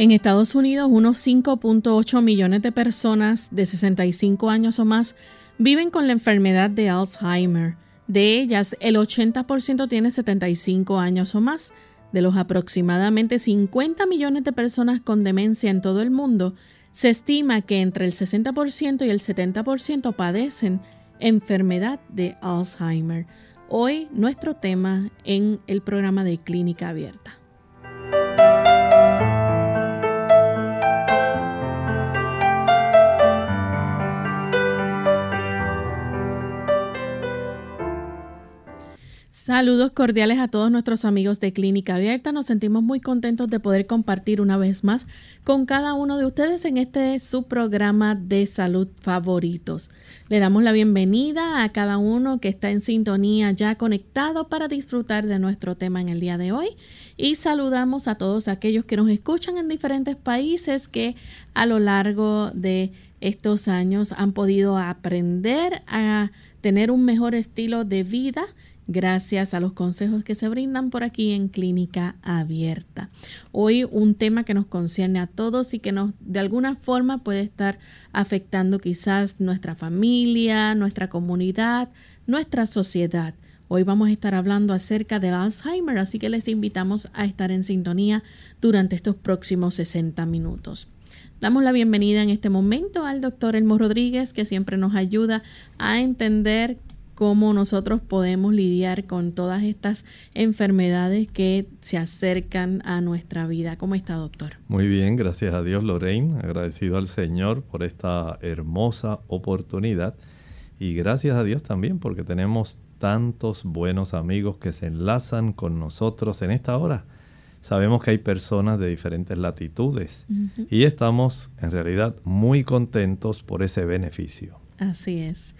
En Estados Unidos, unos 5.8 millones de personas de 65 años o más viven con la enfermedad de Alzheimer. De ellas, el 80% tiene 75 años o más. De los aproximadamente 50 millones de personas con demencia en todo el mundo, se estima que entre el 60% y el 70% padecen enfermedad de Alzheimer. Hoy nuestro tema en el programa de Clínica Abierta. Saludos cordiales a todos nuestros amigos de Clínica Abierta. Nos sentimos muy contentos de poder compartir una vez más con cada uno de ustedes en este su programa de salud favoritos. Le damos la bienvenida a cada uno que está en sintonía ya conectado para disfrutar de nuestro tema en el día de hoy y saludamos a todos aquellos que nos escuchan en diferentes países que a lo largo de estos años han podido aprender a tener un mejor estilo de vida gracias a los consejos que se brindan por aquí en Clínica Abierta. Hoy un tema que nos concierne a todos y que nos de alguna forma puede estar afectando quizás nuestra familia, nuestra comunidad, nuestra sociedad. Hoy vamos a estar hablando acerca del Alzheimer, así que les invitamos a estar en sintonía durante estos próximos 60 minutos. Damos la bienvenida en este momento al doctor Elmo Rodríguez, que siempre nos ayuda a entender cómo nosotros podemos lidiar con todas estas enfermedades que se acercan a nuestra vida. ¿Cómo está, doctor? Muy bien, gracias a Dios, Lorraine. Agradecido al Señor por esta hermosa oportunidad. Y gracias a Dios también porque tenemos tantos buenos amigos que se enlazan con nosotros en esta hora. Sabemos que hay personas de diferentes latitudes y estamos en realidad muy contentos por ese beneficio. Así es.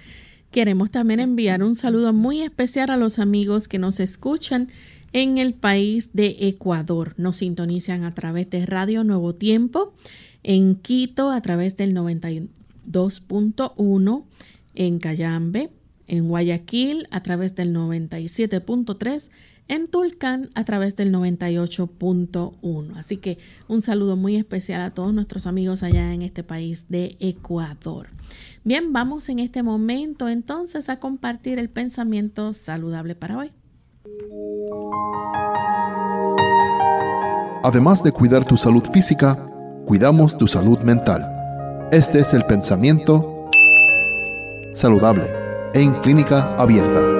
Queremos también enviar un saludo muy especial a los amigos que nos escuchan en el país de Ecuador. Nos sintonizan a través de Radio Nuevo Tiempo, en Quito a través del 92.1, en Cayambe, en Guayaquil a través del 97.3, en Tulcán a través del 98.1. Así que un saludo muy especial a todos nuestros amigos allá en este país de Ecuador. Bien, vamos en este momento entonces a compartir el pensamiento saludable para hoy. Además de cuidar tu salud física, cuidamos tu salud mental. Este es el pensamiento saludable en clínica abierta.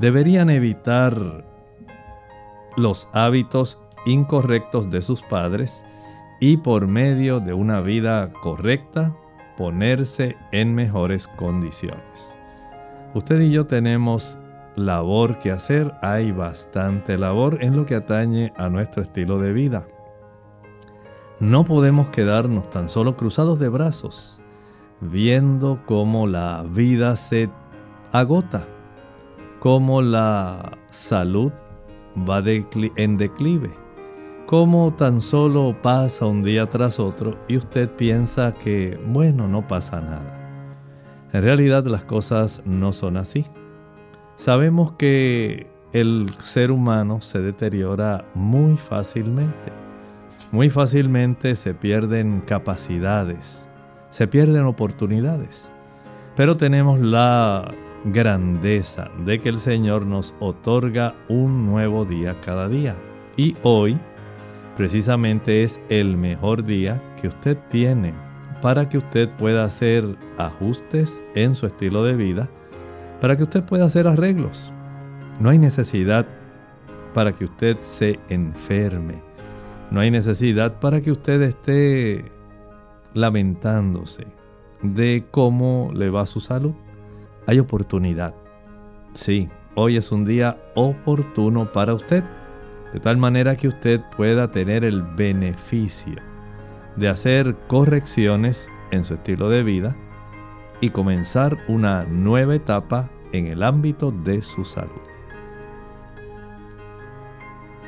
deberían evitar los hábitos incorrectos de sus padres y por medio de una vida correcta ponerse en mejores condiciones. Usted y yo tenemos labor que hacer, hay bastante labor en lo que atañe a nuestro estilo de vida. No podemos quedarnos tan solo cruzados de brazos, viendo cómo la vida se agota cómo la salud va en declive, cómo tan solo pasa un día tras otro y usted piensa que, bueno, no pasa nada. En realidad las cosas no son así. Sabemos que el ser humano se deteriora muy fácilmente. Muy fácilmente se pierden capacidades, se pierden oportunidades. Pero tenemos la grandeza de que el Señor nos otorga un nuevo día cada día. Y hoy precisamente es el mejor día que usted tiene para que usted pueda hacer ajustes en su estilo de vida, para que usted pueda hacer arreglos. No hay necesidad para que usted se enferme. No hay necesidad para que usted esté lamentándose de cómo le va su salud. Hay oportunidad. Sí, hoy es un día oportuno para usted, de tal manera que usted pueda tener el beneficio de hacer correcciones en su estilo de vida y comenzar una nueva etapa en el ámbito de su salud.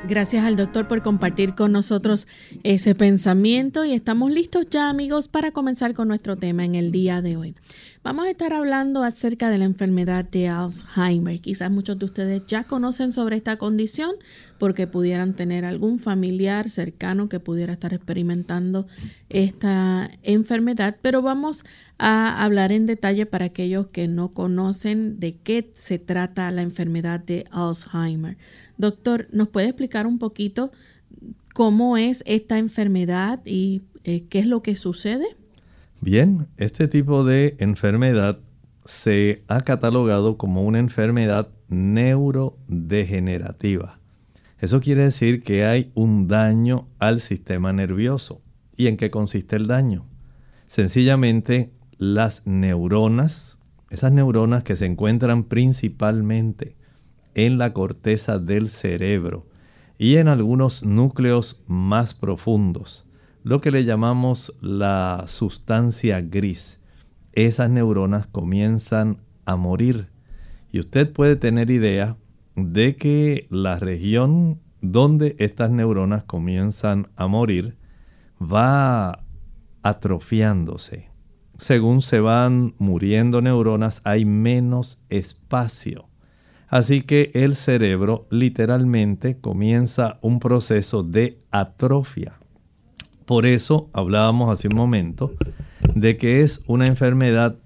Gracias al doctor por compartir con nosotros ese pensamiento y estamos listos ya amigos para comenzar con nuestro tema en el día de hoy. Vamos a estar hablando acerca de la enfermedad de Alzheimer. Quizás muchos de ustedes ya conocen sobre esta condición porque pudieran tener algún familiar cercano que pudiera estar experimentando esta enfermedad, pero vamos a hablar en detalle para aquellos que no conocen de qué se trata la enfermedad de Alzheimer. Doctor, ¿nos puede explicar un poquito cómo es esta enfermedad y eh, qué es lo que sucede? Bien, este tipo de enfermedad se ha catalogado como una enfermedad neurodegenerativa. Eso quiere decir que hay un daño al sistema nervioso. ¿Y en qué consiste el daño? Sencillamente las neuronas, esas neuronas que se encuentran principalmente en la corteza del cerebro y en algunos núcleos más profundos, lo que le llamamos la sustancia gris. Esas neuronas comienzan a morir y usted puede tener idea de que la región donde estas neuronas comienzan a morir va atrofiándose. Según se van muriendo neuronas hay menos espacio. Así que el cerebro literalmente comienza un proceso de atrofia. Por eso hablábamos hace un momento de que es una enfermedad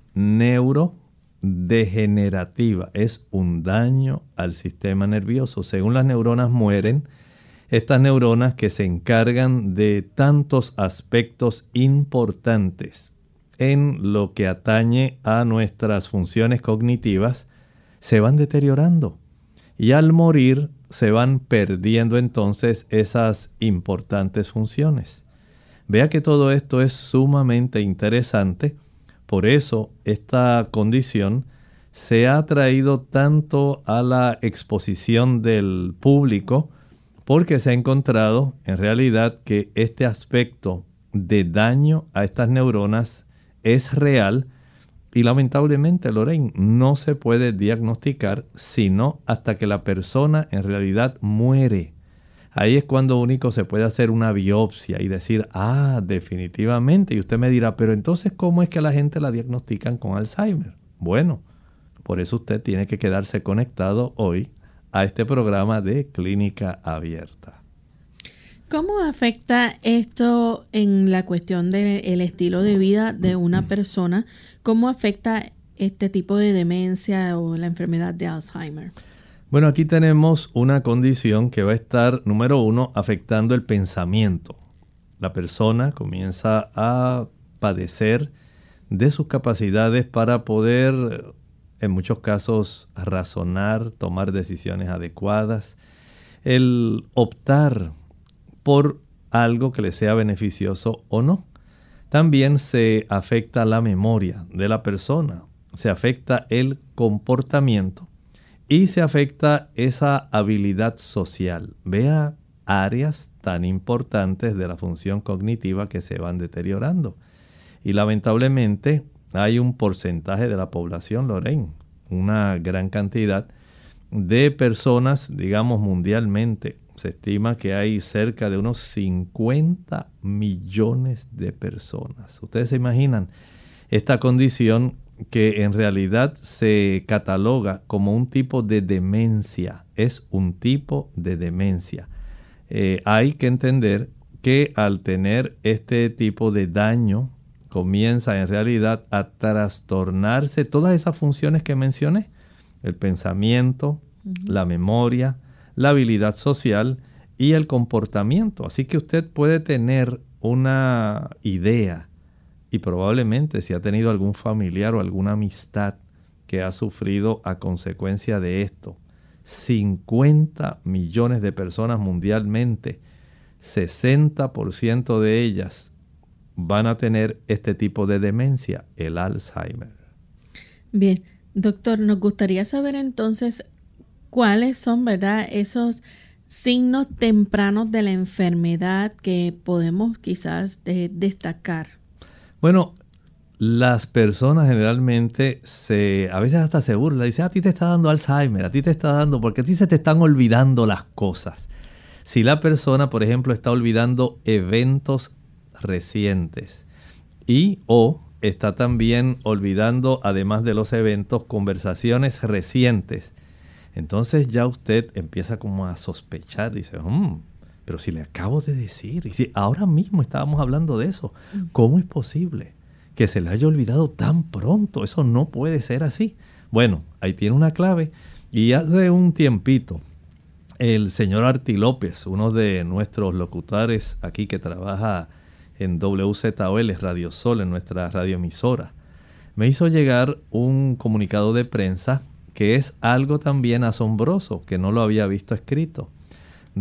neurodegenerativa, es un daño al sistema nervioso. Según las neuronas mueren, estas neuronas que se encargan de tantos aspectos importantes en lo que atañe a nuestras funciones cognitivas, se van deteriorando. Y al morir se van perdiendo entonces esas importantes funciones. Vea que todo esto es sumamente interesante. Por eso esta condición se ha traído tanto a la exposición del público porque se ha encontrado en realidad que este aspecto de daño a estas neuronas es real y lamentablemente, Lorraine, no se puede diagnosticar sino hasta que la persona en realidad muere. Ahí es cuando único se puede hacer una biopsia y decir, ah, definitivamente. Y usted me dirá, pero entonces, ¿cómo es que la gente la diagnostican con Alzheimer? Bueno, por eso usted tiene que quedarse conectado hoy a este programa de clínica abierta. ¿Cómo afecta esto en la cuestión del estilo de vida de una persona? ¿Cómo afecta este tipo de demencia o la enfermedad de Alzheimer? Bueno, aquí tenemos una condición que va a estar, número uno, afectando el pensamiento. La persona comienza a padecer de sus capacidades para poder, en muchos casos, razonar, tomar decisiones adecuadas, el optar por algo que le sea beneficioso o no. También se afecta la memoria de la persona, se afecta el comportamiento y se afecta esa habilidad social. Vea áreas tan importantes de la función cognitiva que se van deteriorando. Y lamentablemente hay un porcentaje de la población, Lorraine, una gran cantidad de personas, digamos mundialmente. Se estima que hay cerca de unos 50 millones de personas. Ustedes se imaginan esta condición que en realidad se cataloga como un tipo de demencia. Es un tipo de demencia. Eh, hay que entender que al tener este tipo de daño comienza en realidad a trastornarse todas esas funciones que mencioné, el pensamiento, la memoria, la habilidad social y el comportamiento. Así que usted puede tener una idea y probablemente si ha tenido algún familiar o alguna amistad que ha sufrido a consecuencia de esto. 50 millones de personas mundialmente, 60% de ellas van a tener este tipo de demencia, el Alzheimer. Bien, doctor, nos gustaría saber entonces cuáles son, ¿verdad? Esos signos tempranos de la enfermedad que podemos quizás eh, destacar. Bueno, las personas generalmente se, a veces hasta se burlan, dicen, a ti te está dando Alzheimer, a ti te está dando, porque a ti se te están olvidando las cosas. Si la persona, por ejemplo, está olvidando eventos recientes y o está también olvidando, además de los eventos, conversaciones recientes, entonces ya usted empieza como a sospechar, dice, mm, pero si le acabo de decir, y si ahora mismo estábamos hablando de eso, ¿cómo es posible que se le haya olvidado tan pronto? Eso no puede ser así. Bueno, ahí tiene una clave. Y hace un tiempito, el señor Arti López, uno de nuestros locutores aquí que trabaja en WZOL, Radio Sol, en nuestra radioemisora, me hizo llegar un comunicado de prensa que es algo también asombroso, que no lo había visto escrito,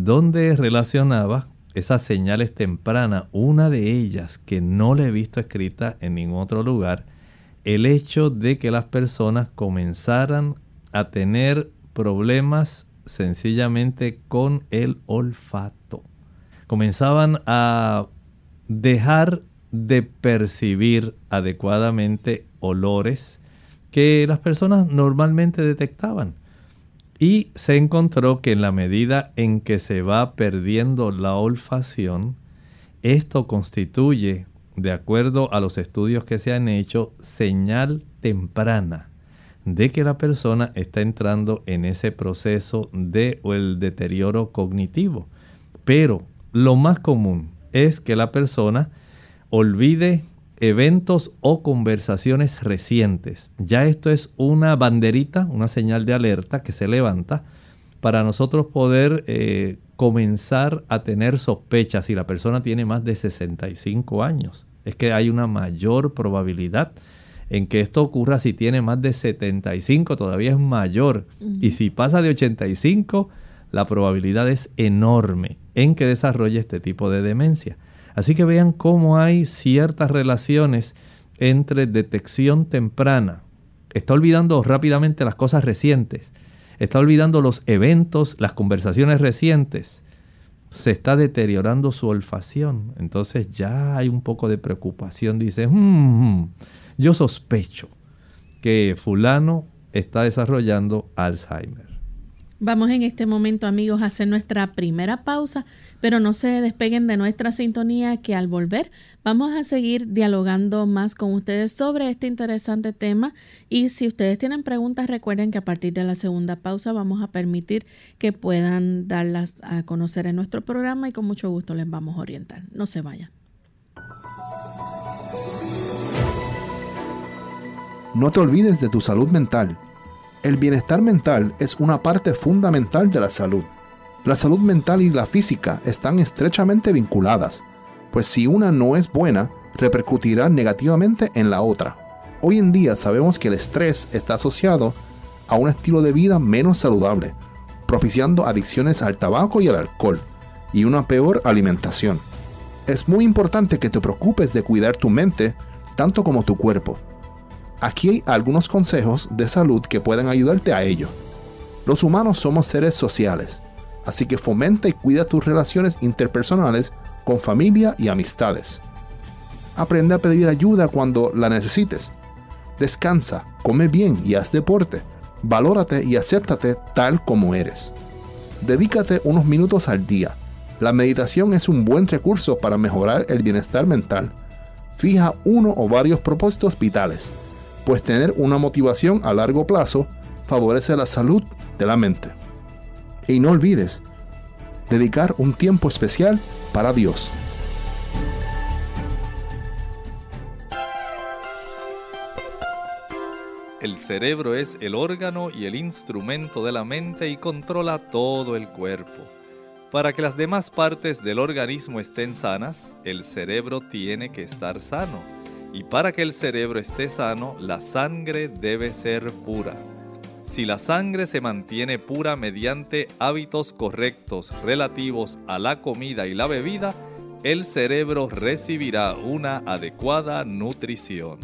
donde relacionaba esas señales tempranas, una de ellas que no le he visto escrita en ningún otro lugar, el hecho de que las personas comenzaran a tener problemas sencillamente con el olfato. Comenzaban a dejar de percibir adecuadamente olores, que las personas normalmente detectaban. Y se encontró que en la medida en que se va perdiendo la olfacción, esto constituye, de acuerdo a los estudios que se han hecho, señal temprana de que la persona está entrando en ese proceso de o el deterioro cognitivo. Pero lo más común es que la persona olvide eventos o conversaciones recientes. Ya esto es una banderita, una señal de alerta que se levanta para nosotros poder eh, comenzar a tener sospechas si la persona tiene más de 65 años. Es que hay una mayor probabilidad en que esto ocurra si tiene más de 75, todavía es mayor. Y si pasa de 85, la probabilidad es enorme en que desarrolle este tipo de demencia. Así que vean cómo hay ciertas relaciones entre detección temprana. Está olvidando rápidamente las cosas recientes. Está olvidando los eventos, las conversaciones recientes. Se está deteriorando su olfacción. Entonces ya hay un poco de preocupación. Dice, hmm, yo sospecho que fulano está desarrollando Alzheimer. Vamos en este momento, amigos, a hacer nuestra primera pausa, pero no se despeguen de nuestra sintonía que al volver vamos a seguir dialogando más con ustedes sobre este interesante tema y si ustedes tienen preguntas, recuerden que a partir de la segunda pausa vamos a permitir que puedan darlas a conocer en nuestro programa y con mucho gusto les vamos a orientar. No se vayan. No te olvides de tu salud mental el bienestar mental es una parte fundamental de la salud. La salud mental y la física están estrechamente vinculadas, pues si una no es buena, repercutirá negativamente en la otra. Hoy en día sabemos que el estrés está asociado a un estilo de vida menos saludable, propiciando adicciones al tabaco y al alcohol, y una peor alimentación. Es muy importante que te preocupes de cuidar tu mente tanto como tu cuerpo. Aquí hay algunos consejos de salud que pueden ayudarte a ello. Los humanos somos seres sociales, así que fomenta y cuida tus relaciones interpersonales con familia y amistades. Aprende a pedir ayuda cuando la necesites. Descansa, come bien y haz deporte. Valórate y acéptate tal como eres. Dedícate unos minutos al día. La meditación es un buen recurso para mejorar el bienestar mental. Fija uno o varios propósitos vitales pues tener una motivación a largo plazo favorece la salud de la mente. Y no olvides, dedicar un tiempo especial para Dios. El cerebro es el órgano y el instrumento de la mente y controla todo el cuerpo. Para que las demás partes del organismo estén sanas, el cerebro tiene que estar sano y para que el cerebro esté sano, la sangre debe ser pura. Si la sangre se mantiene pura mediante hábitos correctos relativos a la comida y la bebida, el cerebro recibirá una adecuada nutrición.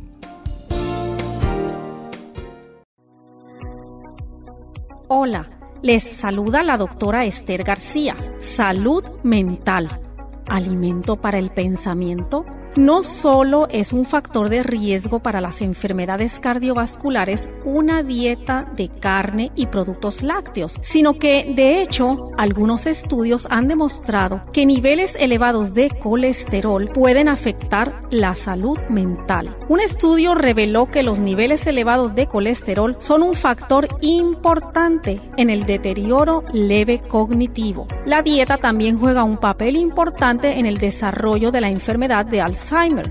Hola, les saluda la doctora Esther García. Salud mental. Alimento para el pensamiento no solo es un factor de riesgo para las enfermedades cardiovasculares una dieta de carne y productos lácteos, sino que de hecho algunos estudios han demostrado que niveles elevados de colesterol pueden afectar la salud mental. Un estudio reveló que los niveles elevados de colesterol son un factor importante en el deterioro leve cognitivo. La dieta también juega un papel importante en el desarrollo de la enfermedad de Alzheimer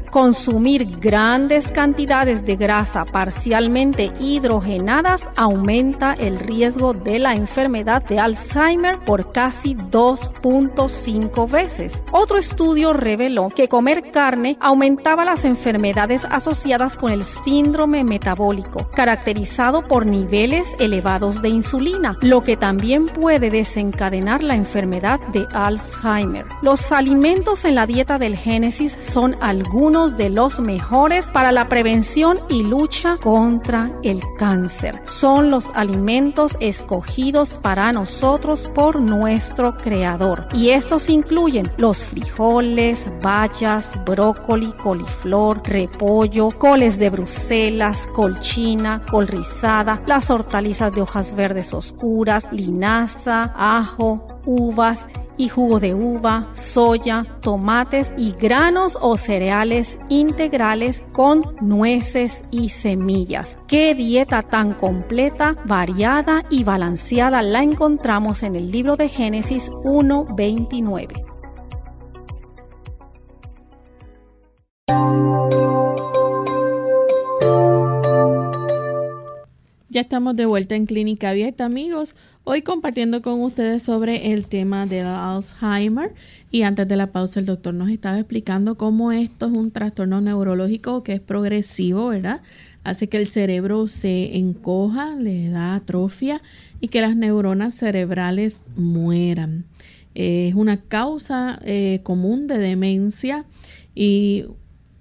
Consumir grandes cantidades de grasa parcialmente hidrogenadas aumenta el riesgo de la enfermedad de Alzheimer por casi 2.5 veces. Otro estudio reveló que comer carne aumentaba las enfermedades asociadas con el síndrome metabólico, caracterizado por niveles elevados de insulina, lo que también puede desencadenar la enfermedad de Alzheimer. Los alimentos en la dieta del Génesis son algunos de los mejores para la prevención y lucha contra el cáncer. Son los alimentos escogidos para nosotros por nuestro Creador. Y estos incluyen los frijoles, bayas, brócoli, coliflor, repollo, coles de Bruselas, colchina, col rizada, las hortalizas de hojas verdes oscuras, linaza, ajo, uvas, y jugo de uva, soya, tomates y granos o cereales integrales con nueces y semillas. Qué dieta tan completa, variada y balanceada la encontramos en el libro de Génesis 1.29. Ya estamos de vuelta en Clínica Abierta, amigos. Hoy compartiendo con ustedes sobre el tema del Alzheimer. Y antes de la pausa, el doctor nos estaba explicando cómo esto es un trastorno neurológico que es progresivo, ¿verdad? Hace que el cerebro se encoja, le da atrofia y que las neuronas cerebrales mueran. es una causa eh, común de demencia y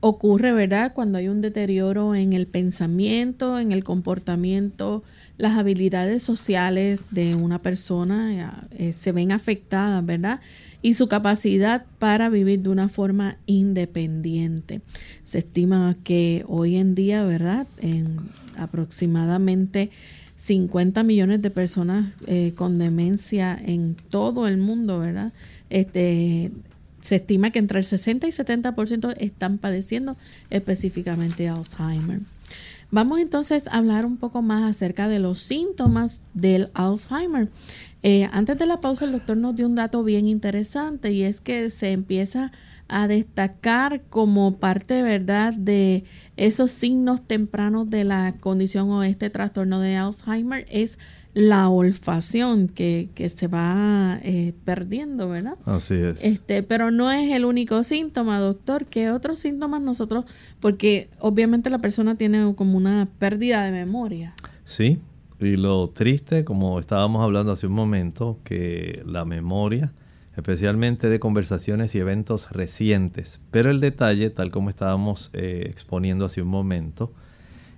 ocurre, ¿verdad? Cuando hay un deterioro en el pensamiento, en el comportamiento, las habilidades sociales de una persona eh, se ven afectadas, ¿verdad? Y su capacidad para vivir de una forma independiente. Se estima que hoy en día, ¿verdad? En aproximadamente 50 millones de personas eh, con demencia en todo el mundo, ¿verdad? Este, se estima que entre el 60 y 70% están padeciendo específicamente Alzheimer. Vamos entonces a hablar un poco más acerca de los síntomas del Alzheimer. Eh, antes de la pausa, el doctor nos dio un dato bien interesante y es que se empieza a destacar como parte, ¿verdad?, de esos signos tempranos de la condición o este trastorno de Alzheimer es la olfacción que, se va eh, perdiendo, ¿verdad? Así es. Este, pero no es el único síntoma, doctor. ¿Qué otros síntomas nosotros? Porque obviamente la persona tiene como una pérdida de memoria. Sí, y lo triste, como estábamos hablando hace un momento, que la memoria, especialmente de conversaciones y eventos recientes, pero el detalle, tal como estábamos eh, exponiendo hace un momento,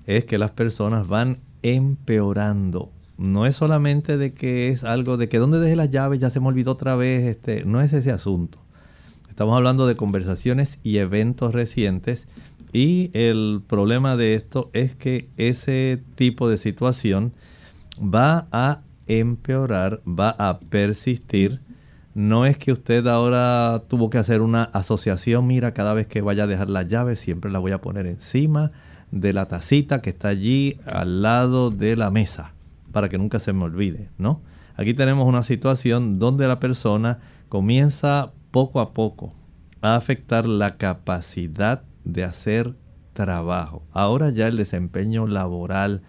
es que las personas van empeorando no es solamente de que es algo de que donde dejé las llaves ya se me olvidó otra vez, este, no es ese asunto. Estamos hablando de conversaciones y eventos recientes y el problema de esto es que ese tipo de situación va a empeorar, va a persistir. No es que usted ahora tuvo que hacer una asociación, mira, cada vez que vaya a dejar las llaves siempre la voy a poner encima de la tacita que está allí al lado de la mesa para que nunca se me olvide, ¿no? Aquí tenemos una situación donde la persona comienza poco a poco a afectar la capacidad de hacer trabajo. Ahora ya el desempeño laboral,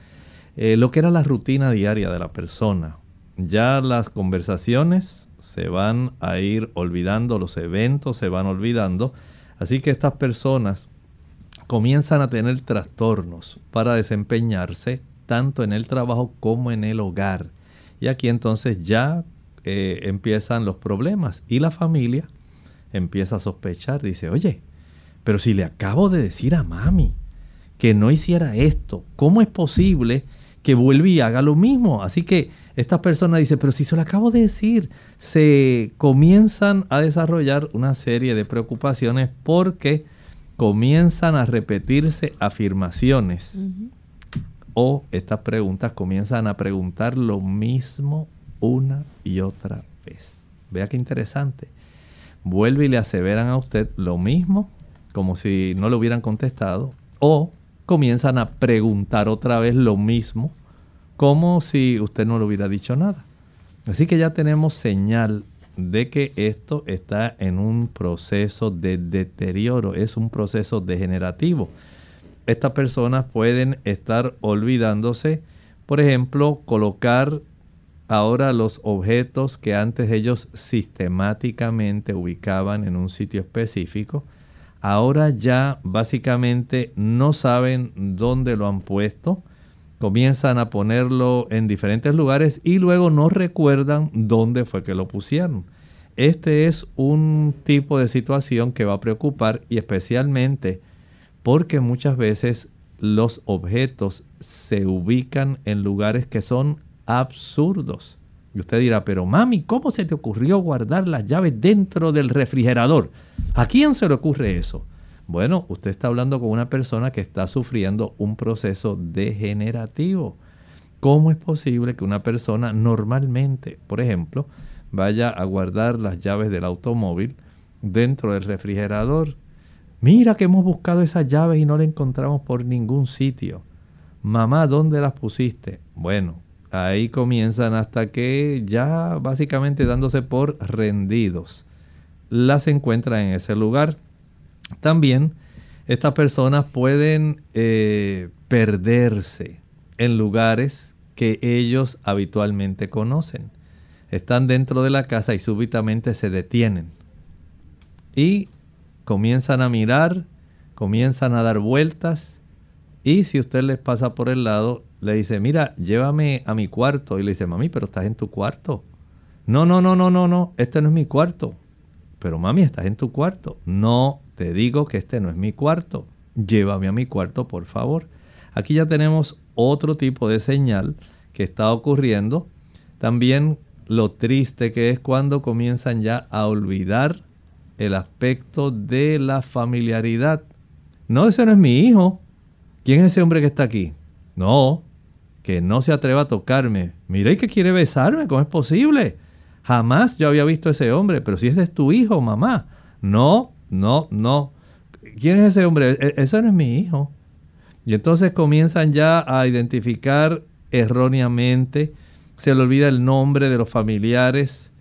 eh, lo que era la rutina diaria de la persona. Ya las conversaciones se van a ir olvidando, los eventos se van olvidando. Así que estas personas comienzan a tener trastornos para desempeñarse tanto en el trabajo como en el hogar. Y aquí entonces ya eh, empiezan los problemas y la familia empieza a sospechar, dice, oye, pero si le acabo de decir a mami que no hiciera esto, ¿cómo es posible que vuelva y haga lo mismo? Así que esta persona dice, pero si se lo acabo de decir, se comienzan a desarrollar una serie de preocupaciones porque comienzan a repetirse afirmaciones o estas preguntas comienzan a preguntar lo mismo una y otra vez. Vea qué interesante. Vuelve y le aseveran a usted lo mismo, como si no le hubieran contestado, o comienzan a preguntar otra vez lo mismo, como si usted no le hubiera dicho nada. Así que ya tenemos señal de que esto está en un proceso de deterioro, es un proceso degenerativo. Estas personas pueden estar olvidándose, por ejemplo, colocar ahora los objetos que antes ellos sistemáticamente ubicaban en un sitio específico, ahora ya básicamente no saben dónde lo han puesto, comienzan a ponerlo en diferentes lugares y luego no recuerdan dónde fue que lo pusieron. Este es un tipo de situación que va a preocupar y especialmente porque muchas veces los objetos se ubican en lugares que son absurdos. Y usted dirá, pero mami, ¿cómo se te ocurrió guardar las llaves dentro del refrigerador? ¿A quién se le ocurre eso? Bueno, usted está hablando con una persona que está sufriendo un proceso degenerativo. ¿Cómo es posible que una persona normalmente, por ejemplo, vaya a guardar las llaves del automóvil dentro del refrigerador? Mira que hemos buscado esas llaves y no las encontramos por ningún sitio. Mamá, ¿dónde las pusiste? Bueno, ahí comienzan hasta que ya básicamente dándose por rendidos, las encuentran en ese lugar. También estas personas pueden eh, perderse en lugares que ellos habitualmente conocen. Están dentro de la casa y súbitamente se detienen. Y comienzan a mirar, comienzan a dar vueltas. Y si usted les pasa por el lado, le dice, mira, llévame a mi cuarto. Y le dice, mami, pero estás en tu cuarto. No, no, no, no, no, no, este no es mi cuarto. Pero mami, estás en tu cuarto. No, te digo que este no es mi cuarto. Llévame a mi cuarto, por favor. Aquí ya tenemos otro tipo de señal que está ocurriendo. También lo triste que es cuando comienzan ya a olvidar el aspecto de la familiaridad. No, ese no es mi hijo. ¿Quién es ese hombre que está aquí? No, que no se atreva a tocarme. Mire que quiere besarme, ¿cómo es posible? Jamás yo había visto a ese hombre, pero si ese es tu hijo, mamá. No, no, no. ¿Quién es ese hombre? E, ese no es mi hijo. Y entonces comienzan ya a identificar erróneamente, se le olvida el nombre de los familiares,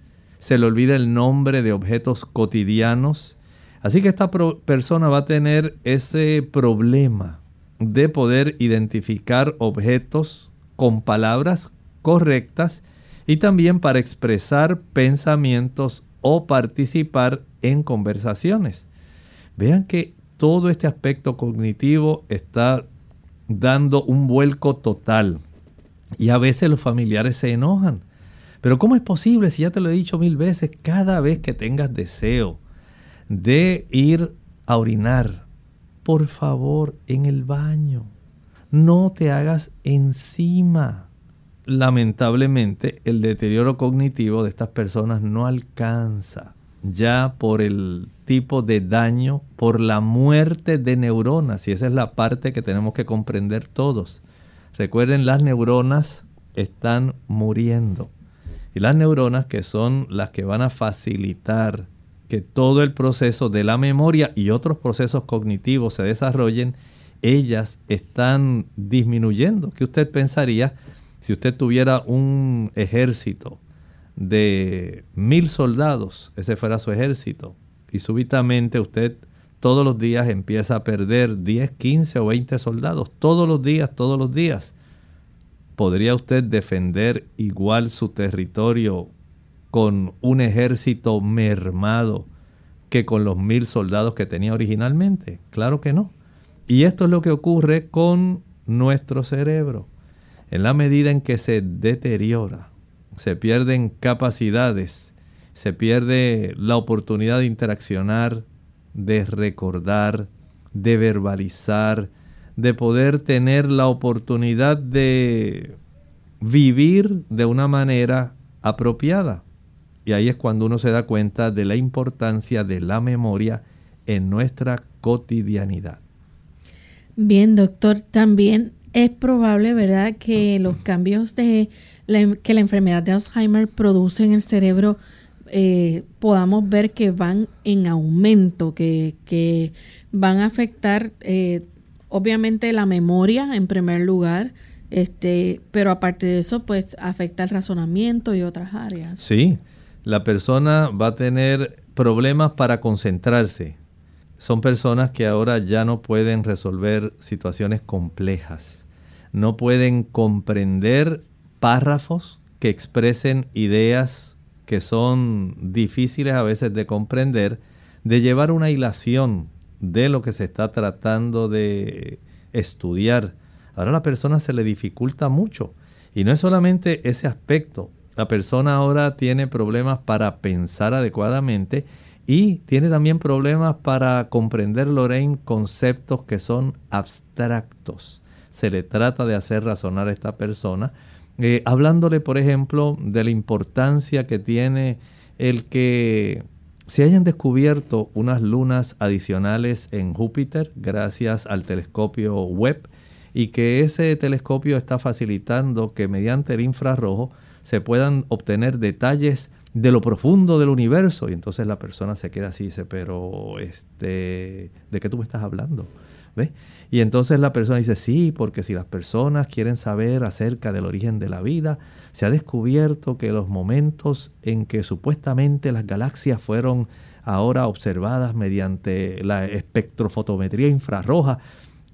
se le olvida el nombre de objetos cotidianos. Así que esta persona va a tener ese problema de poder identificar objetos con palabras correctas y también para expresar pensamientos o participar en conversaciones. Vean que todo este aspecto cognitivo está dando un vuelco total y a veces los familiares se enojan. Pero ¿cómo es posible si ya te lo he dicho mil veces, cada vez que tengas deseo de ir a orinar, por favor, en el baño, no te hagas encima. Lamentablemente, el deterioro cognitivo de estas personas no alcanza ya por el tipo de daño, por la muerte de neuronas, y esa es la parte que tenemos que comprender todos. Recuerden, las neuronas están muriendo. Y las neuronas, que son las que van a facilitar que todo el proceso de la memoria y otros procesos cognitivos se desarrollen, ellas están disminuyendo. ¿Qué usted pensaría si usted tuviera un ejército de mil soldados, ese fuera su ejército, y súbitamente usted todos los días empieza a perder 10, 15 o 20 soldados, todos los días, todos los días? ¿Podría usted defender igual su territorio con un ejército mermado que con los mil soldados que tenía originalmente? Claro que no. Y esto es lo que ocurre con nuestro cerebro. En la medida en que se deteriora, se pierden capacidades, se pierde la oportunidad de interaccionar, de recordar, de verbalizar, de poder tener la oportunidad de vivir de una manera apropiada. Y ahí es cuando uno se da cuenta de la importancia de la memoria en nuestra cotidianidad. Bien, doctor, también es probable, ¿verdad?, que los cambios de que la enfermedad de Alzheimer produce en el cerebro eh, podamos ver que van en aumento, que, van a afectar eh, obviamente la memoria en primer lugar, este, pero aparte de eso, pues afecta el razonamiento y otras áreas. Sí, la persona va a tener problemas para concentrarse. Son personas que ahora ya no pueden resolver situaciones complejas, no pueden comprender párrafos que expresen ideas que son difíciles a veces de comprender, de llevar una hilación de lo que se está tratando de estudiar. Ahora la persona se le dificulta mucho. Y no es solamente ese aspecto. La persona ahora tiene problemas para pensar adecuadamente y tiene también problemas para comprender, Lorraine, conceptos que son abstractos. Se le trata de hacer razonar a esta persona eh, hablándole, por ejemplo, de la importancia que tiene el que se hayan descubierto unas lunas adicionales en Júpiter gracias al telescopio Webb y que ese telescopio está facilitando que mediante el infrarrojo se puedan obtener detalles de lo profundo del universo y entonces la persona se queda así y dice, pero este, ¿de qué tú me estás hablando? Y entonces la persona dice, sí, porque si las personas quieren saber acerca del origen de la vida, se ha descubierto que los momentos en que supuestamente las galaxias fueron ahora observadas mediante la espectrofotometría infrarroja,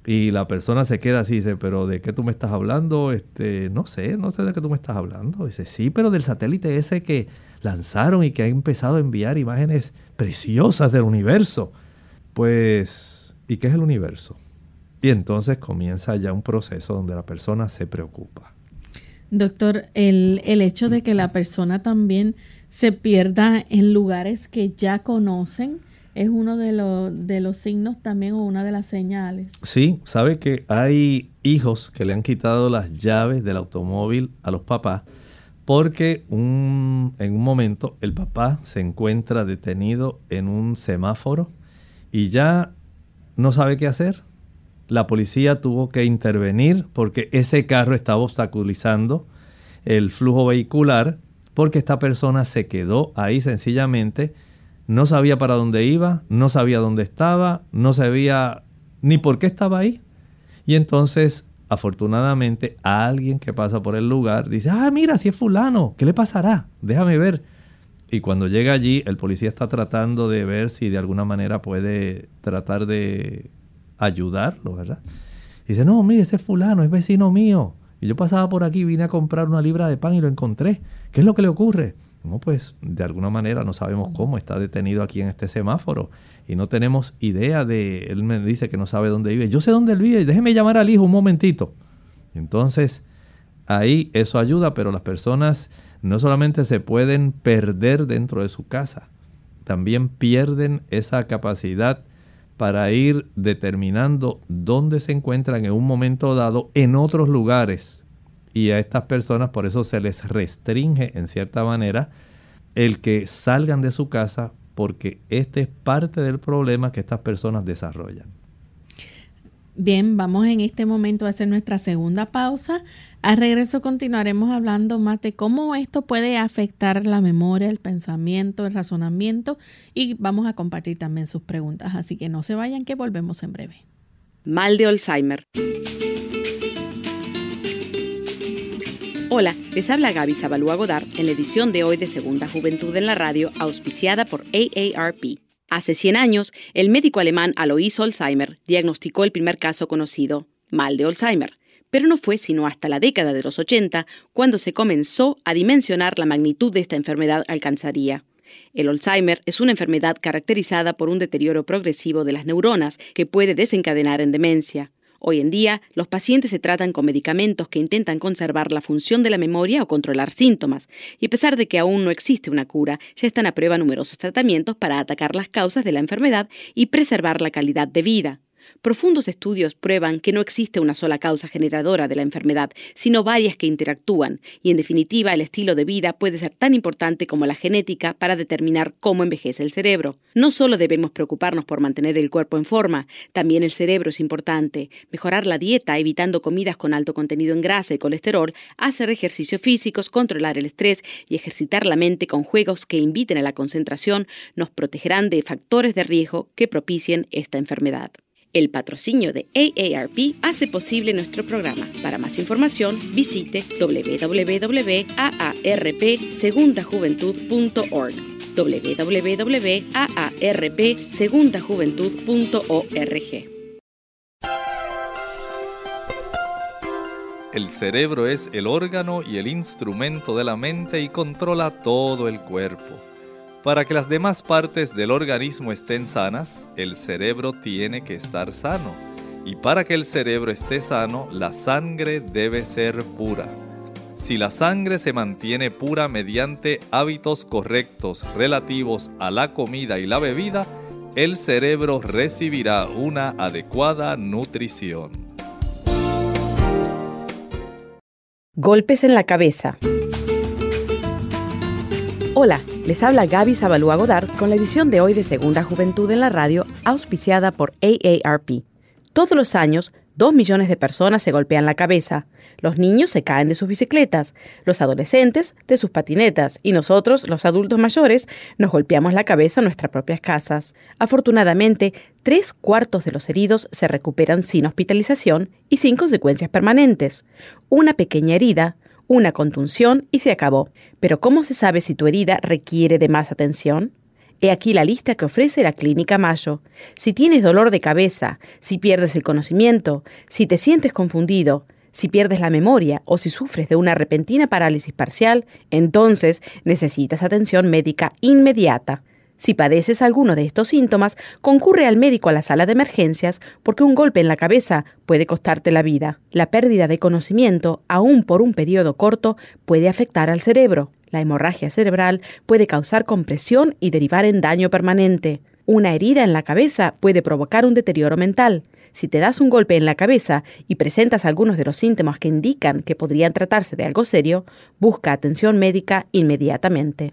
y la persona se queda así y dice, pero ¿de qué tú me estás hablando? Este, no sé, no sé de qué tú me estás hablando. Dice, sí, pero del satélite ese que lanzaron y que ha empezado a enviar imágenes preciosas del universo. Pues ¿Y qué es el universo? Y entonces comienza ya un proceso donde la persona se preocupa. Doctor, el, hecho de que la persona también se pierda en lugares que ya conocen es uno de, de los signos también o una de las señales. Sí, sabe que hay hijos que le han quitado las llaves del automóvil a los papás porque un, en un momento el papá se encuentra detenido en un semáforo y ya no sabe qué hacer. La policía tuvo que intervenir porque ese carro estaba obstaculizando el flujo vehicular porque esta persona se quedó ahí sencillamente, no sabía para dónde iba, no sabía dónde estaba, no sabía ni por qué estaba ahí. Y entonces, afortunadamente, alguien que pasa por el lugar dice, ah, mira, si es fulano, ¿qué le pasará? Déjame ver. Y cuando llega allí, el policía está tratando de ver si de alguna manera puede tratar de ayudarlo, ¿verdad? Y dice, no, mire, ese es fulano, es vecino mío. Y yo pasaba por aquí, vine a comprar una libra de pan y lo encontré. ¿Qué es lo que le ocurre? No, pues de alguna manera no sabemos cómo está detenido aquí en este semáforo y no tenemos idea de, él me dice que no sabe dónde vive. Yo sé dónde vive, déjeme llamar al hijo un momentito. Entonces, ahí eso ayuda, pero las personas no solamente se pueden perder dentro de su casa, también pierden esa capacidad para ir determinando dónde se encuentran en un momento dado en otros lugares. Y a estas personas por eso se les restringe en cierta manera el que salgan de su casa porque este es parte del problema que estas personas desarrollan. Bien, vamos en este momento a hacer nuestra segunda pausa. Al regreso continuaremos hablando más de cómo esto puede afectar la memoria, el pensamiento, el razonamiento y vamos a compartir también sus preguntas. Así que no se vayan que volvemos en breve. Mal de Alzheimer. Hola, les habla Gaby Zabalúa Godard en la edición de hoy de Segunda Juventud en la Radio, auspiciada por AARP. Hace 100 años, el médico alemán Alois Alzheimer diagnosticó el primer caso conocido, mal de Alzheimer, pero no fue sino hasta la década de los 80 cuando se comenzó a dimensionar la magnitud de esta enfermedad alcanzaría. El Alzheimer es una enfermedad caracterizada por un deterioro progresivo de las neuronas que puede desencadenar en demencia. Hoy en día, los pacientes se tratan con medicamentos que intentan conservar la función de la memoria o controlar síntomas, y a pesar de que aún no existe una cura, ya están a prueba numerosos tratamientos para atacar las causas de la enfermedad y preservar la calidad de vida. Profundos estudios prueban que no existe una sola causa generadora de la enfermedad, sino varias que interactúan, y en definitiva el estilo de vida puede ser tan importante como la genética para determinar cómo envejece el cerebro. No solo debemos preocuparnos por mantener el cuerpo en forma, también el cerebro es importante. Mejorar la dieta evitando comidas con alto contenido en grasa y colesterol, hacer ejercicios físicos, controlar el estrés y ejercitar la mente con juegos que inviten a la concentración nos protegerán de factores de riesgo que propicien esta enfermedad. El patrocinio de AARP hace posible nuestro programa. Para más información, visite www.aarpsegundajuventud.org www.aarpsegundajuventud.org El cerebro es el órgano y el instrumento de la mente y controla todo el cuerpo. Para que las demás partes del organismo estén sanas, el cerebro tiene que estar sano. Y para que el cerebro esté sano, la sangre debe ser pura. Si la sangre se mantiene pura mediante hábitos correctos relativos a la comida y la bebida, el cerebro recibirá una adecuada nutrición. Golpes en la cabeza. Hola. Les habla Gaby Zabalúa Godard con la edición de hoy de Segunda Juventud en la Radio, auspiciada por AARP. Todos los años, dos millones de personas se golpean la cabeza. Los niños se caen de sus bicicletas, los adolescentes de sus patinetas y nosotros, los adultos mayores, nos golpeamos la cabeza en nuestras propias casas. Afortunadamente, tres cuartos de los heridos se recuperan sin hospitalización y sin consecuencias permanentes. Una pequeña herida, una contunción y se acabó. Pero ¿cómo se sabe si tu herida requiere de más atención? He aquí la lista que ofrece la Clínica Mayo. Si tienes dolor de cabeza, si pierdes el conocimiento, si te sientes confundido, si pierdes la memoria o si sufres de una repentina parálisis parcial, entonces necesitas atención médica inmediata. Si padeces alguno de estos síntomas, concurre al médico a la sala de emergencias porque un golpe en la cabeza puede costarte la vida. La pérdida de conocimiento, aún por un periodo corto, puede afectar al cerebro. La hemorragia cerebral puede causar compresión y derivar en daño permanente. Una herida en la cabeza puede provocar un deterioro mental. Si te das un golpe en la cabeza y presentas algunos de los síntomas que indican que podrían tratarse de algo serio, busca atención médica inmediatamente.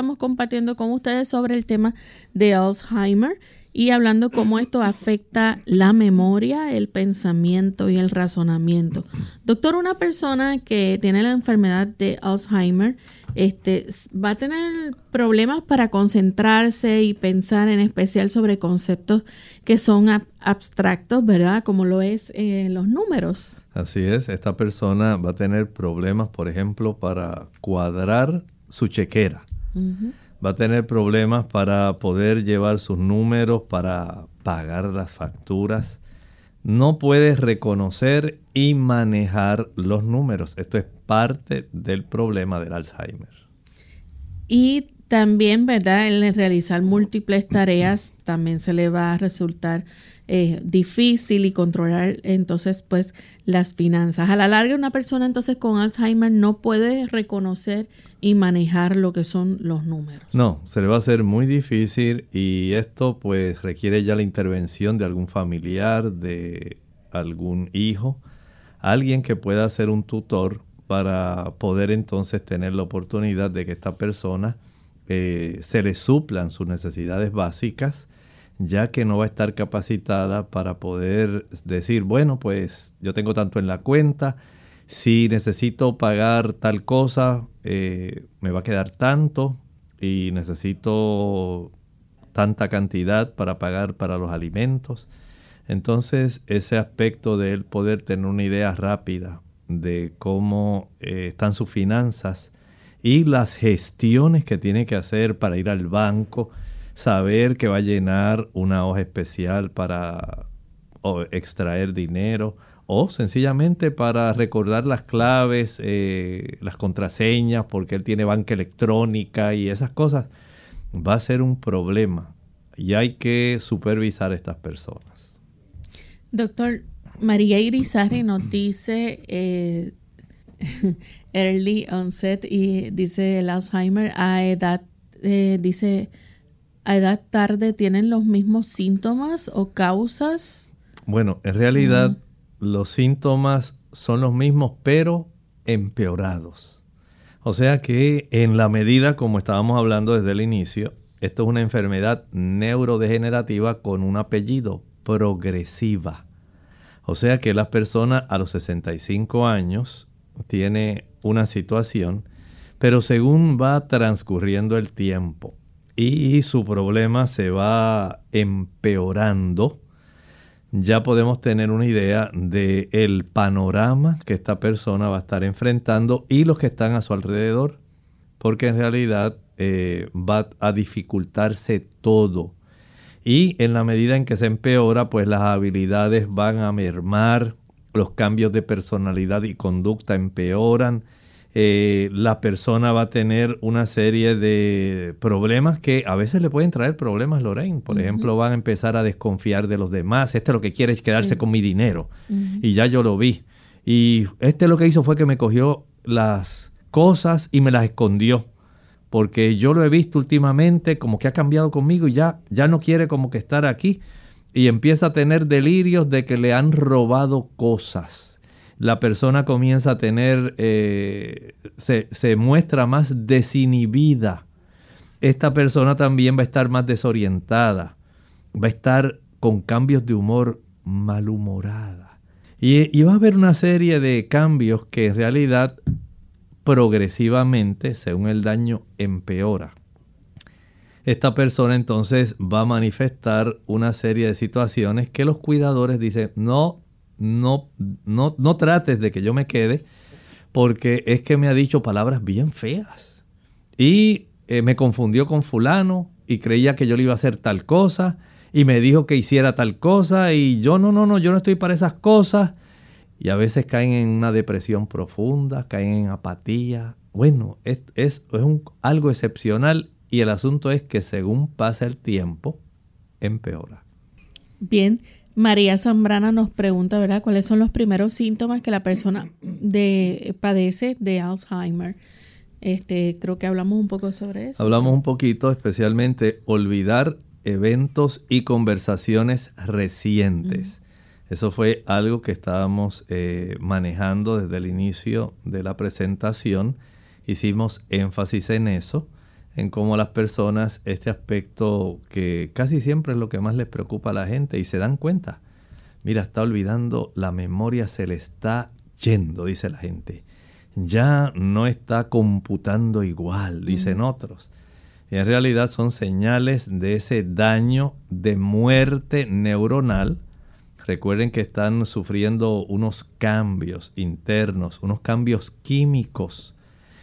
Estamos compartiendo con ustedes sobre el tema de Alzheimer y hablando cómo esto afecta la memoria, el pensamiento y el razonamiento. Doctor, una persona que tiene la enfermedad de Alzheimer este, va a tener problemas para concentrarse y pensar en especial sobre conceptos que son abstractos, ¿verdad? Como lo es eh, los números. Así es, esta persona va a tener problemas, por ejemplo, para cuadrar su chequera Va a tener problemas para poder llevar sus números, para pagar las facturas. No puede reconocer y manejar los números. Esto es parte del problema del Alzheimer. Y También, ¿verdad? El realizar múltiples tareas también se le va a resultar eh, difícil y controlar entonces pues las finanzas. A la larga una persona entonces con Alzheimer no puede reconocer y manejar lo que son los números. No, se le va a hacer muy difícil y esto pues requiere ya la intervención de algún familiar, de algún hijo, alguien que pueda ser un tutor para poder entonces tener la oportunidad de que esta persona eh, se le suplan sus necesidades básicas ya que no va a estar capacitada para poder decir, bueno, pues yo tengo tanto en la cuenta, si necesito pagar tal cosa, eh, me va a quedar tanto y necesito tanta cantidad para pagar para los alimentos. Entonces ese aspecto de él poder tener una idea rápida de cómo eh, están sus finanzas y las gestiones que tiene que hacer para ir al banco, saber que va a llenar una hoja especial para extraer dinero o sencillamente para recordar las claves, eh, las contraseñas, porque él tiene banca electrónica y esas cosas, va a ser un problema y hay que supervisar a estas personas. Doctor, María Irizarry nos dice eh, early onset y dice el Alzheimer a edad, eh, dice a edad tarde tienen los mismos síntomas o causas? Bueno, en realidad los síntomas son los mismos, pero empeorados. O sea que en la medida, como estábamos hablando desde el inicio, esto es una enfermedad neurodegenerativa con un apellido progresiva. O sea que la persona a los 65 años tiene una situación, pero según va transcurriendo el tiempo, y su problema se va empeorando, ya podemos tener una idea de el panorama que esta persona va a estar enfrentando y los que están a su alrededor, porque en realidad eh, va a dificultarse todo. Y en la medida en que se empeora, pues las habilidades van a mermar, los cambios de personalidad y conducta empeoran, eh, la persona va a tener una serie de problemas que a veces le pueden traer problemas, Lorraine. Por ejemplo, van a empezar a desconfiar de los demás. Este lo que quiere es quedarse con mi dinero. Y ya yo lo vi. Y este lo que hizo fue que me cogió las cosas y me las escondió. Porque yo lo he visto últimamente como que ha cambiado conmigo y ya, ya no quiere como que estar aquí. Y empieza a tener delirios de que le han robado cosas la persona comienza a tener, eh, se, se muestra más desinhibida. Esta persona también va a estar más desorientada, va a estar con cambios de humor malhumorada. Y, y, va a haber una serie de cambios que en realidad progresivamente, según el daño, empeora. Esta persona entonces va a manifestar una serie de situaciones que los cuidadores dicen, no, no, no, no trates de que yo me quede porque es que me ha dicho palabras bien feas. Y eh, me confundió con fulano y creía que yo le iba a hacer tal cosa y me dijo que hiciera tal cosa y yo no, no, no, yo no estoy para esas cosas. Y a veces caen en una depresión profunda, caen en apatía. Bueno, es, es, un, algo excepcional y el asunto es que según pasa el tiempo, empeora. Bien, María Zambrana nos pregunta, ¿verdad? ¿Cuáles son los primeros síntomas que la persona de, padece de Alzheimer? Este, creo que hablamos un poco sobre eso. Hablamos un poquito, especialmente olvidar eventos y conversaciones recientes. Eso fue algo que estábamos eh, manejando desde el inicio de la presentación. Hicimos énfasis en eso en cómo las personas este aspecto que casi siempre es lo que más les preocupa a la gente y se dan cuenta. Mira, está olvidando, la memoria se le está yendo, dice la gente. Ya no está computando igual, dicen otros. Y en realidad son señales de ese daño de muerte neuronal. Recuerden que están sufriendo unos cambios internos, unos cambios químicos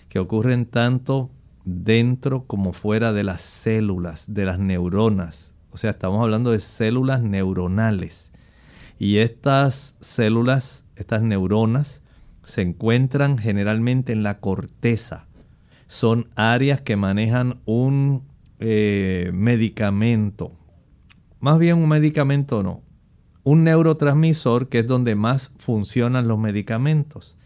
que ocurren tanto dentro como fuera de las células, de las neuronas. O sea, estamos hablando de células neuronales. Y estas células, estas neuronas, se encuentran generalmente en la corteza. son áreas que manejan un eh, medicamento. Más bien un medicamento no. Un neurotransmisor que es donde más funcionan los medicamentos.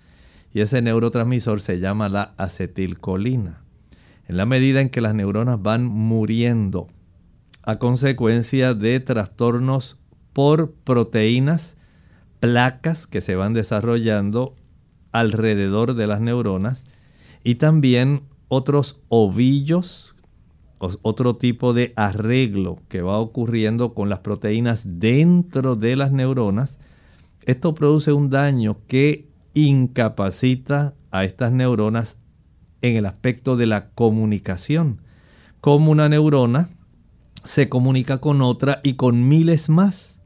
Y ese neurotransmisor se llama la acetilcolina. En la medida en que las neuronas van muriendo a consecuencia de trastornos por proteínas, placas que se van desarrollando alrededor de las neuronas y también otros ovillos, otro tipo de arreglo que va ocurriendo con las proteínas dentro de las neuronas. Esto produce un daño que incapacita a estas neuronas en el aspecto de la comunicación. Como una neurona se comunica con otra y con miles más.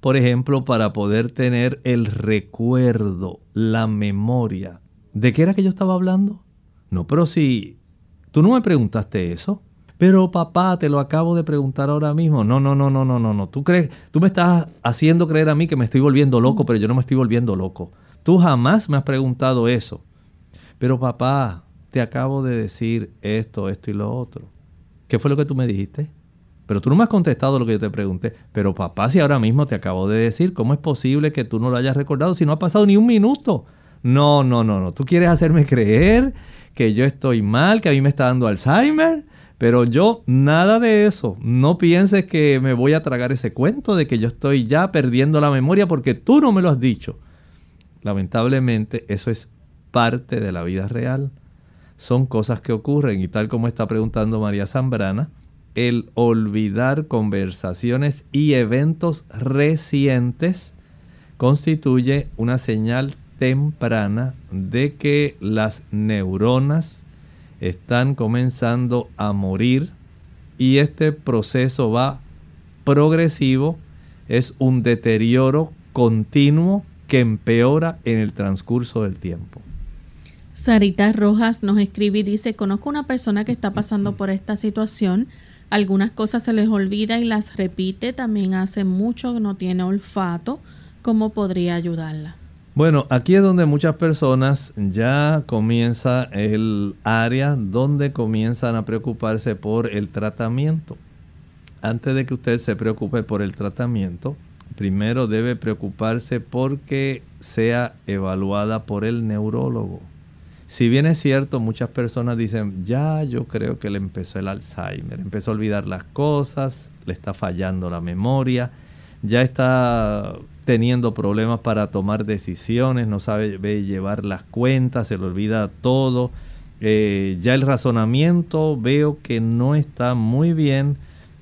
Por ejemplo, para poder tener el recuerdo, la memoria. ¿De qué era que yo estaba hablando? No, pero si tú no me preguntaste eso. Pero papá, te lo acabo de preguntar ahora mismo. No, no, no, no, no, no, no. Tú crees, tú me estás haciendo creer a mí que me estoy volviendo loco, pero yo no me estoy volviendo loco. Tú jamás me has preguntado eso. Pero papá, te acabo de decir esto, esto y lo otro. ¿Qué fue lo que tú me dijiste? Pero tú no me has contestado lo que yo te pregunté. Pero papá, si ahora mismo te acabo de decir, ¿cómo es posible que tú no lo hayas recordado si no ha pasado ni un minuto? No, no, no, no. Tú quieres hacerme creer que yo estoy mal, que a mí me está dando Alzheimer. Pero yo, nada de eso. No pienses que me voy a tragar ese cuento de que yo estoy ya perdiendo la memoria porque tú no me lo has dicho. Lamentablemente, eso es parte de la vida real. Son cosas que ocurren y tal como está preguntando María Zambrana, el olvidar conversaciones y eventos recientes constituye una señal temprana de que las neuronas están comenzando a morir y este proceso va progresivo, es un deterioro continuo que empeora en el transcurso del tiempo. Sarita Rojas nos escribe y dice, conozco una persona que está pasando por esta situación, algunas cosas se les olvida y las repite, también hace mucho que no tiene olfato, ¿cómo podría ayudarla? Bueno, aquí es donde muchas personas ya comienza el área donde comienzan a preocuparse por el tratamiento. Antes de que usted se preocupe por el tratamiento, primero debe preocuparse porque sea evaluada por el neurólogo. Si bien es cierto, muchas personas dicen, ya yo creo que le empezó el Alzheimer, empezó a olvidar las cosas, le está fallando la memoria, ya está teniendo problemas para tomar decisiones, no sabe llevar las cuentas, se le olvida todo. Eh, ya el razonamiento veo que no está muy bien,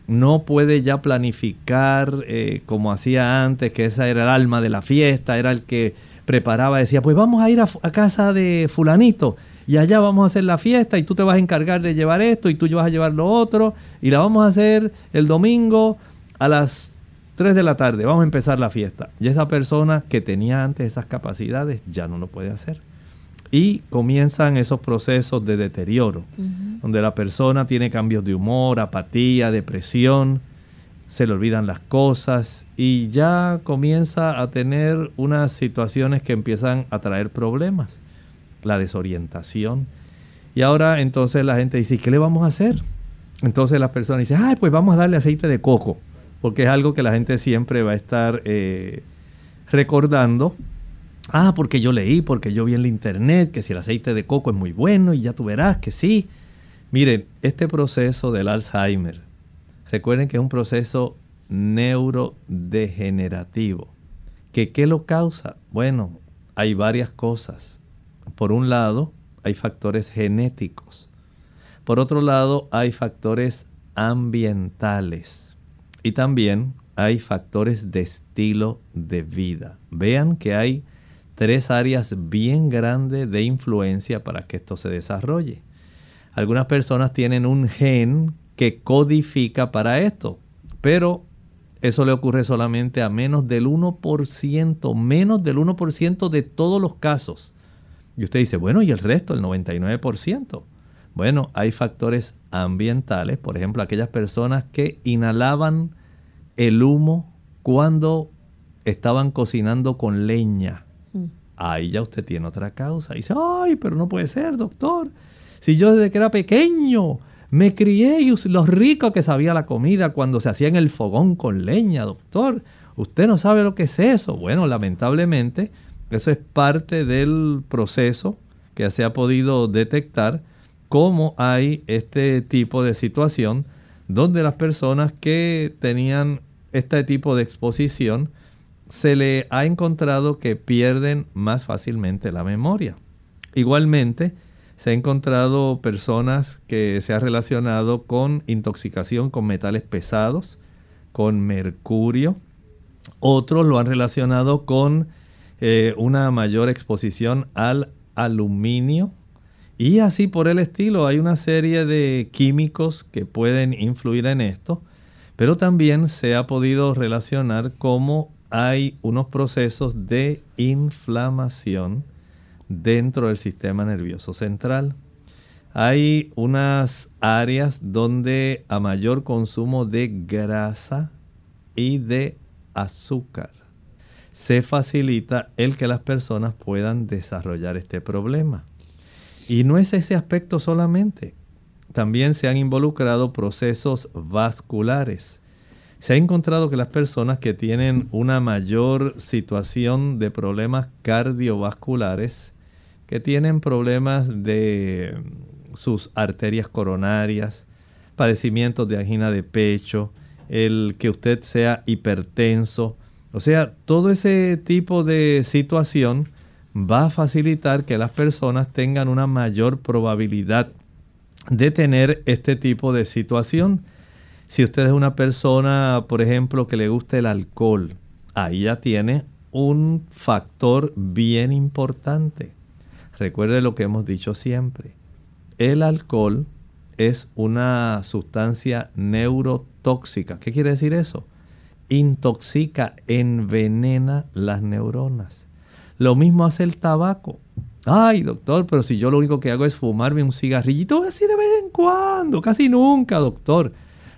no puede ya planificar eh, como hacía antes, que esa era el alma de la fiesta, era el que preparaba, decía, pues vamos a ir a, a casa de fulanito y allá vamos a hacer la fiesta y tú te vas a encargar de llevar esto y tú vas a llevar lo otro y la vamos a hacer el domingo a las 3 de la tarde, vamos a empezar la fiesta. Y esa persona que tenía antes esas capacidades ya no lo puede hacer. Y comienzan esos procesos de deterioro, donde la persona tiene cambios de humor, apatía, depresión, se le olvidan las cosas y ya comienza a tener unas situaciones que empiezan a traer problemas, la desorientación. Y ahora entonces la gente dice, ¿qué le vamos a hacer? Entonces la persona dice, ay, pues vamos a darle aceite de coco porque es algo que la gente siempre va a estar eh, recordando. Ah, porque yo leí, porque yo vi en la internet que si el aceite de coco es muy bueno y ya tú verás que sí. Miren, este proceso del Alzheimer, recuerden que es un proceso neurodegenerativo. ¿Que, ¿Qué lo causa? Bueno, hay varias cosas. Por un lado, hay factores genéticos. Por otro lado, hay factores ambientales y también hay factores de estilo de vida. Vean que hay tres áreas bien grandes de influencia para que esto se desarrolle. Algunas personas tienen un gen que codifica para esto, pero eso le ocurre solamente a menos del 1%, menos del 1% de todos los casos. Y usted dice, bueno, ¿y el resto, el 99%? Bueno, hay factores ambientales, por ejemplo, aquellas personas que inhalaban el humo cuando estaban cocinando con leña. Mm. Ahí ya usted tiene otra causa. Y dice, ay, pero no puede ser, doctor. Si yo desde que era pequeño me crié y lo rico que sabía la comida cuando se hacía en el fogón con leña, doctor. Usted no sabe lo que es eso. Bueno, lamentablemente, eso es parte del proceso que se ha podido detectar cómo hay este tipo de situación donde las personas que tenían este tipo de exposición se le ha encontrado que pierden más fácilmente la memoria. Igualmente, se ha encontrado personas que se han relacionado con intoxicación con metales pesados, con mercurio. Otros lo han relacionado con eh, una mayor exposición al aluminio. Y así por el estilo, hay una serie de químicos que pueden influir en esto, pero también se ha podido relacionar cómo hay unos procesos de inflamación dentro del sistema nervioso central. Hay unas áreas donde a mayor consumo de grasa y de azúcar se facilita el que las personas puedan desarrollar este problema. Y no es ese aspecto solamente. También se han involucrado procesos vasculares. Se ha encontrado que las personas que tienen una mayor situación de problemas cardiovasculares que tienen problemas de sus arterias coronarias, padecimientos de angina de pecho, el que usted sea hipertenso. O sea, todo ese tipo de situación va a facilitar que las personas tengan una mayor probabilidad de tener este tipo de situación. Si usted es una persona, por ejemplo, que le gusta el alcohol, ahí ya tiene un factor bien importante. Recuerde lo que hemos dicho siempre. El alcohol es una sustancia neurotóxica. ¿Qué quiere decir eso? Intoxica, envenena las neuronas. Lo mismo hace el tabaco. Ay, doctor, pero si yo lo único que hago es fumarme un cigarrillito así de vez en cuando, casi nunca, doctor.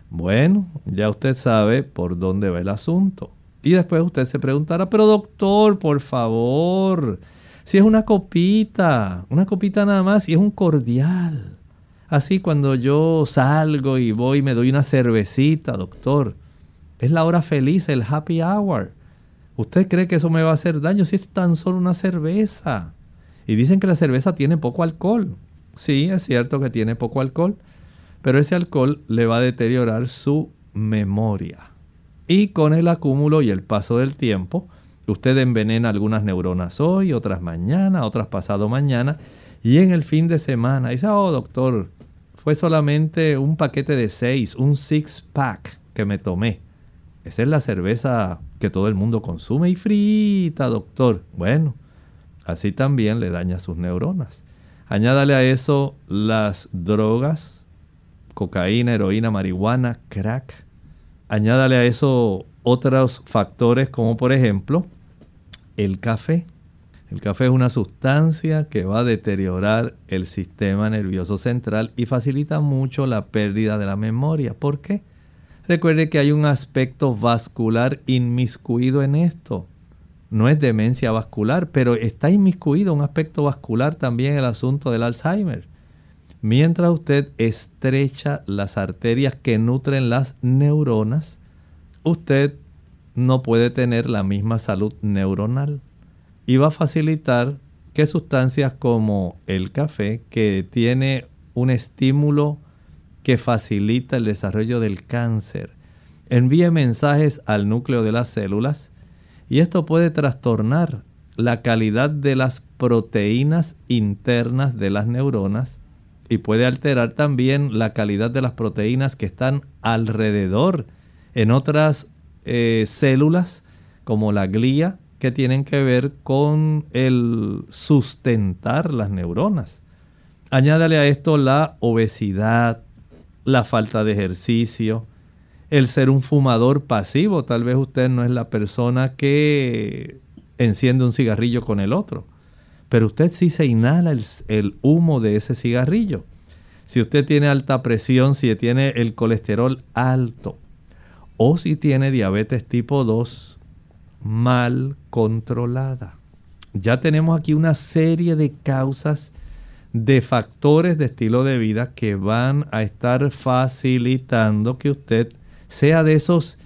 Bueno, ya usted sabe por dónde va el asunto. Y después usted se preguntará, pero doctor, por favor, si es una copita, una copita nada más y es un cordial. Así cuando yo salgo y voy y me doy una cervecita, doctor. Es la hora feliz, el happy hour. ¿Usted cree que eso me va a hacer daño si es tan solo una cerveza? Y dicen que la cerveza tiene poco alcohol. Sí, es cierto que tiene poco alcohol, pero ese alcohol le va a deteriorar su memoria. Y con el acúmulo y el paso del tiempo, Usted envenena algunas neuronas hoy, otras mañana, otras pasado mañana. Y en el fin de semana dice, oh doctor, fue solamente un paquete de seis, un six pack que me tomé. Esa es la cerveza que todo el mundo consume y frita, doctor. Bueno, así también le daña sus neuronas. Añádale a eso las drogas, cocaína, heroína, marihuana, crack. Añádale a eso otros factores como por ejemplo el café. El café es una sustancia que va a deteriorar el sistema nervioso central y facilita mucho la pérdida de la memoria. ¿Por qué? Recuerde que hay un aspecto vascular inmiscuido en esto. No es demencia vascular, pero está inmiscuido un aspecto vascular también en el asunto del Alzheimer. Mientras usted estrecha las arterias que nutren las neuronas, usted no puede tener la misma salud neuronal. Y va a facilitar que sustancias como el café, que tiene un estímulo que facilita el desarrollo del cáncer, envíe mensajes al núcleo de las células y esto puede trastornar la calidad de las proteínas internas de las neuronas y puede alterar también la calidad de las proteínas que están alrededor en otras eh, células como la glía que tienen que ver con el sustentar las neuronas. Añádale a esto la obesidad, la falta de ejercicio, el ser un fumador pasivo. Tal vez usted no es la persona que enciende un cigarrillo con el otro, pero usted sí se inhala el, el humo de ese cigarrillo. Si usted tiene alta presión, si tiene el colesterol alto, o si tiene diabetes tipo 2 mal controlada. Ya tenemos aquí una serie de causas de factores de estilo de vida que van a estar facilitando que usted sea de esos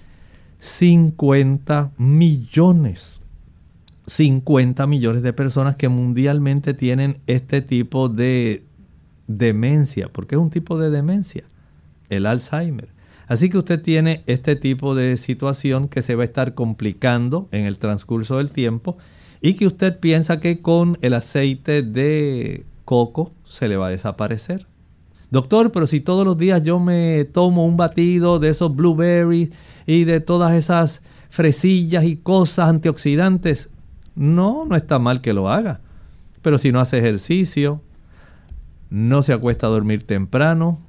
50 millones. 50 millones de personas que mundialmente tienen este tipo de demencia, porque es un tipo de demencia, el Alzheimer. Así que usted tiene este tipo de situación que se va a estar complicando en el transcurso del tiempo y que usted piensa que con el aceite de coco se le va a desaparecer. Doctor, pero si todos los días yo me tomo un batido de esos blueberries y de todas esas fresillas y cosas antioxidantes, no, no está mal que lo haga. Pero si no hace ejercicio, no se acuesta a dormir temprano,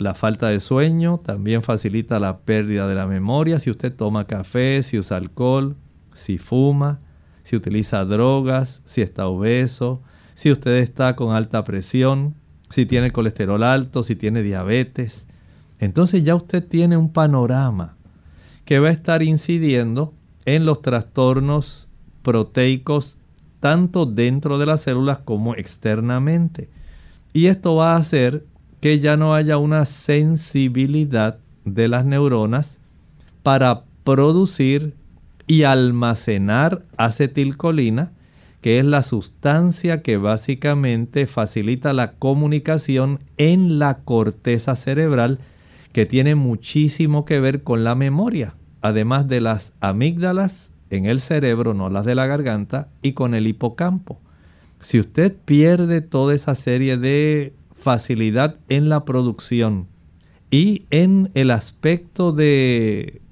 la falta de sueño también facilita la pérdida de la memoria. Si usted toma café, si usa alcohol, si fuma, si utiliza drogas, si está obeso, si usted está con alta presión, si tiene colesterol alto, si tiene diabetes. Entonces ya usted tiene un panorama que va a estar incidiendo en los trastornos proteicos tanto dentro de las células como externamente. Y esto va a hacer que ya no haya una sensibilidad de las neuronas para producir y almacenar acetilcolina, que es la sustancia que básicamente facilita la comunicación en la corteza cerebral, que tiene muchísimo que ver con la memoria, además de las amígdalas en el cerebro, no las de la garganta, y con el hipocampo. Si usted pierde toda esa serie de facilidad en la producción y en el aspecto de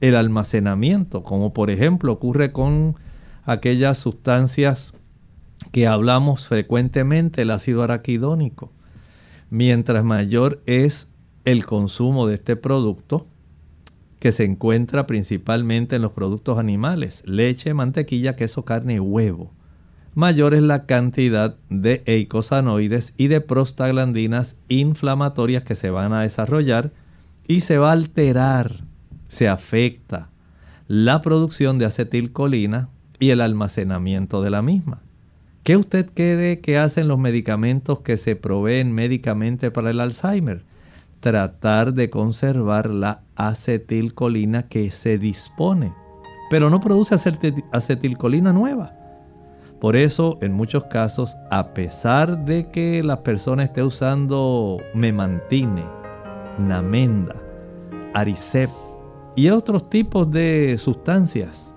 el almacenamiento, como por ejemplo ocurre con aquellas sustancias que hablamos frecuentemente, el ácido araquidónico. Mientras mayor es el consumo de este producto, que se encuentra principalmente en los productos animales, leche, mantequilla, queso, carne y huevo mayor es la cantidad de eicosanoides y de prostaglandinas inflamatorias que se van a desarrollar y se va a alterar, se afecta la producción de acetilcolina y el almacenamiento de la misma. ¿Qué usted cree que hacen los medicamentos que se proveen médicamente para el Alzheimer? Tratar de conservar la acetilcolina que se dispone, pero no produce acetilcolina nueva por eso, en muchos casos, a pesar de que la persona esté usando memantine, namenda, aricep y otros tipos de sustancias,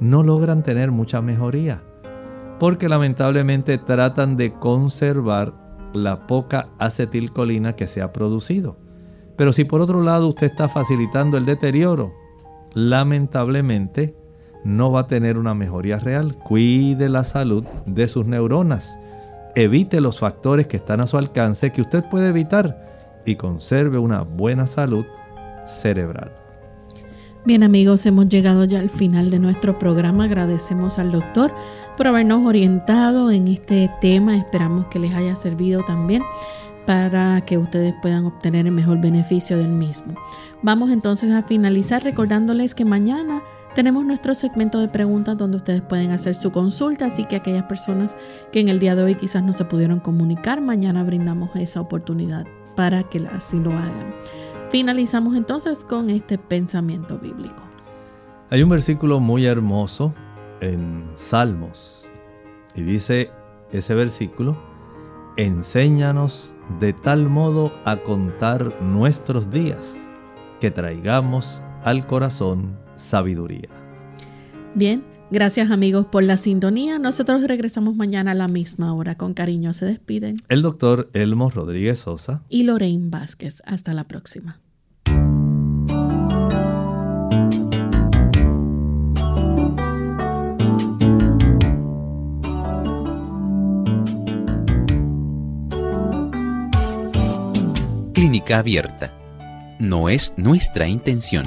no logran tener mucha mejoría, porque lamentablemente tratan de conservar la poca acetilcolina que se ha producido. Pero si por otro lado usted está facilitando el deterioro, lamentablemente no va a tener una mejoría real. Cuide la salud de sus neuronas. Evite los factores que están a su alcance que usted puede evitar y conserve una buena salud cerebral. Bien amigos, hemos llegado ya al final de nuestro programa. Agradecemos al doctor por habernos orientado en este tema. Esperamos que les haya servido también para que ustedes puedan obtener el mejor beneficio del mismo. Vamos entonces a finalizar recordándoles que mañana tenemos nuestro segmento de preguntas donde ustedes pueden hacer su consulta, así que aquellas personas que en el día de hoy quizás no se pudieron comunicar, mañana brindamos esa oportunidad para que así lo hagan. Finalizamos entonces con este pensamiento bíblico. Hay un versículo muy hermoso en Salmos y dice ese versículo, enséñanos de tal modo a contar nuestros días que traigamos al corazón sabiduría. Bien, gracias amigos por la sintonía. Nosotros regresamos mañana a la misma hora. Con cariño se despiden. El doctor Elmo Rodríguez Sosa y Lorraine Vázquez. Hasta la próxima. Clínica abierta. No es nuestra intención